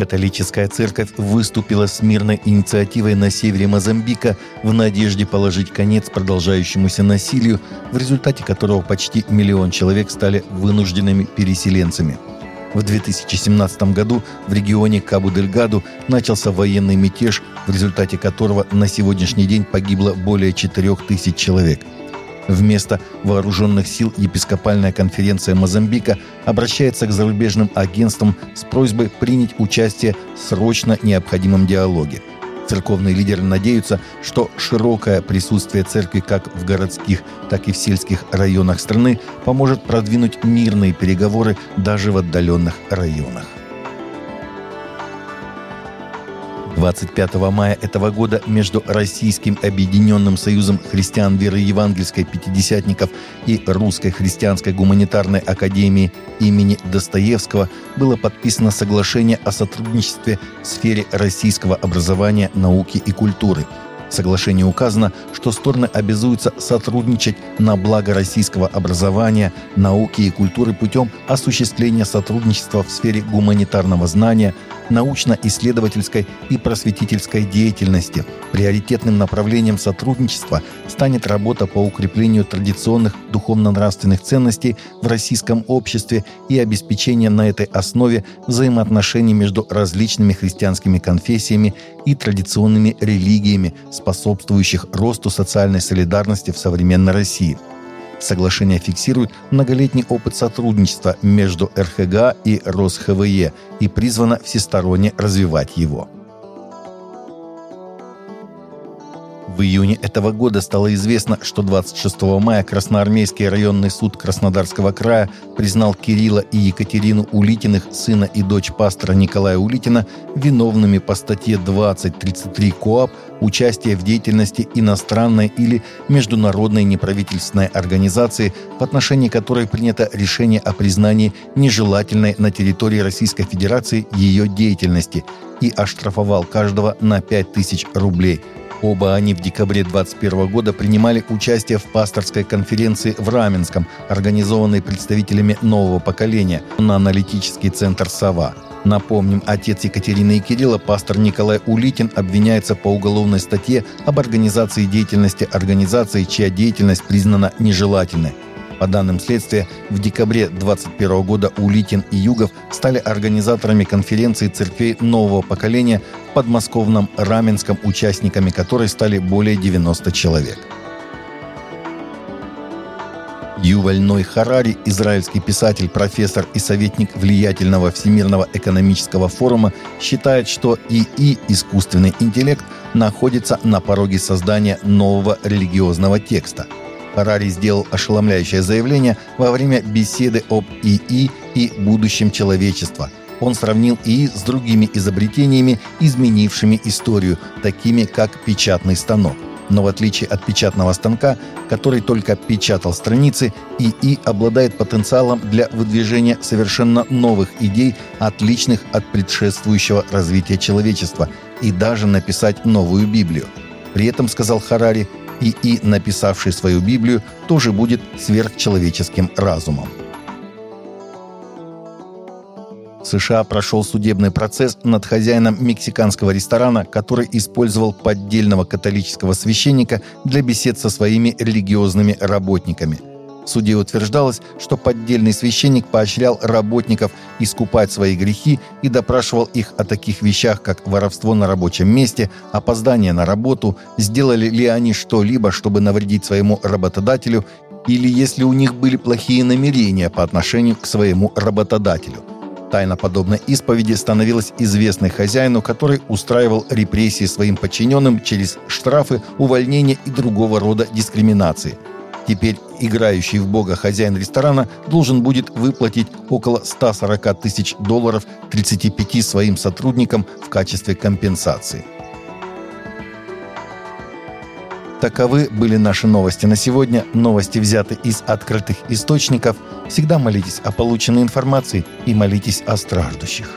Католическая церковь выступила с мирной инициативой на севере Мозамбика в надежде положить конец продолжающемуся насилию, в результате которого почти миллион человек стали вынужденными переселенцами. В 2017 году в регионе Кабу-дель-Гаду начался военный мятеж, в результате которого на сегодняшний день погибло более 4000 человек – Вместо вооруженных сил епископальная конференция Мозамбика обращается к зарубежным агентствам с просьбой принять участие в срочно необходимом диалоге. Церковные лидеры надеются, что широкое присутствие церкви как в городских, так и в сельских районах страны поможет продвинуть мирные переговоры даже в отдаленных районах. 25 мая этого года между Российским Объединенным Союзом Христиан Веры Евангельской Пятидесятников и Русской Христианской Гуманитарной Академией имени Достоевского было подписано соглашение о сотрудничестве в сфере российского образования, науки и культуры – в соглашении указано, что стороны обязуются сотрудничать на благо российского образования, науки и культуры путем осуществления сотрудничества в сфере гуманитарного знания, научно-исследовательской и просветительской деятельности. Приоритетным направлением сотрудничества станет работа по укреплению традиционных духовно-нравственных ценностей в российском обществе и обеспечение на этой основе взаимоотношений между различными христианскими конфессиями и традиционными религиями, способствующих росту социальной солидарности в современной России. Соглашение фиксирует многолетний опыт сотрудничества между РХГА и РосХВЕ и призвано всесторонне развивать его. В июне этого года стало известно, что 26 мая Красноармейский районный суд Краснодарского края признал Кирилла и Екатерину Улитиных, сына и дочь пастора Николая Улитина, виновными по статье 20.33 КОАП участие в деятельности иностранной или международной неправительственной организации, в отношении которой принято решение о признании нежелательной на территории Российской Федерации ее деятельности и оштрафовал каждого на 5000 рублей – Оба они в декабре 2021 года принимали участие в пасторской конференции в Раменском, организованной представителями нового поколения на аналитический центр «Сова». Напомним, отец Екатерины и Кирилла, пастор Николай Улитин, обвиняется по уголовной статье об организации деятельности организации, чья деятельность признана нежелательной. По данным следствия, в декабре 2021 года Улитин и Югов стали организаторами конференции церквей нового поколения в подмосковном Раменском, участниками которой стали более 90 человек. Юваль Ной Харари, израильский писатель, профессор и советник влиятельного Всемирного экономического форума, считает, что ИИ, искусственный интеллект, находится на пороге создания нового религиозного текста – Харари сделал ошеломляющее заявление во время беседы об ИИ и будущем человечества. Он сравнил ИИ с другими изобретениями, изменившими историю, такими как печатный станок. Но в отличие от печатного станка, который только печатал страницы, ИИ обладает потенциалом для выдвижения совершенно новых идей, отличных от предшествующего развития человечества, и даже написать новую Библию. При этом, сказал Харари, и написавший свою Библию, тоже будет сверхчеловеческим разумом. В США прошел судебный процесс над хозяином мексиканского ресторана, который использовал поддельного католического священника для бесед со своими религиозными работниками – суде утверждалось, что поддельный священник поощрял работников искупать свои грехи и допрашивал их о таких вещах, как воровство на рабочем месте, опоздание на работу, сделали ли они что-либо, чтобы навредить своему работодателю, или если у них были плохие намерения по отношению к своему работодателю. Тайна подобной исповеди становилась известной хозяину, который устраивал репрессии своим подчиненным через штрафы, увольнения и другого рода дискриминации – Теперь играющий в бога хозяин ресторана должен будет выплатить около 140 тысяч долларов 35 своим сотрудникам в качестве компенсации. Таковы были наши новости на сегодня. Новости взяты из открытых источников. Всегда молитесь о полученной информации и молитесь о страждущих.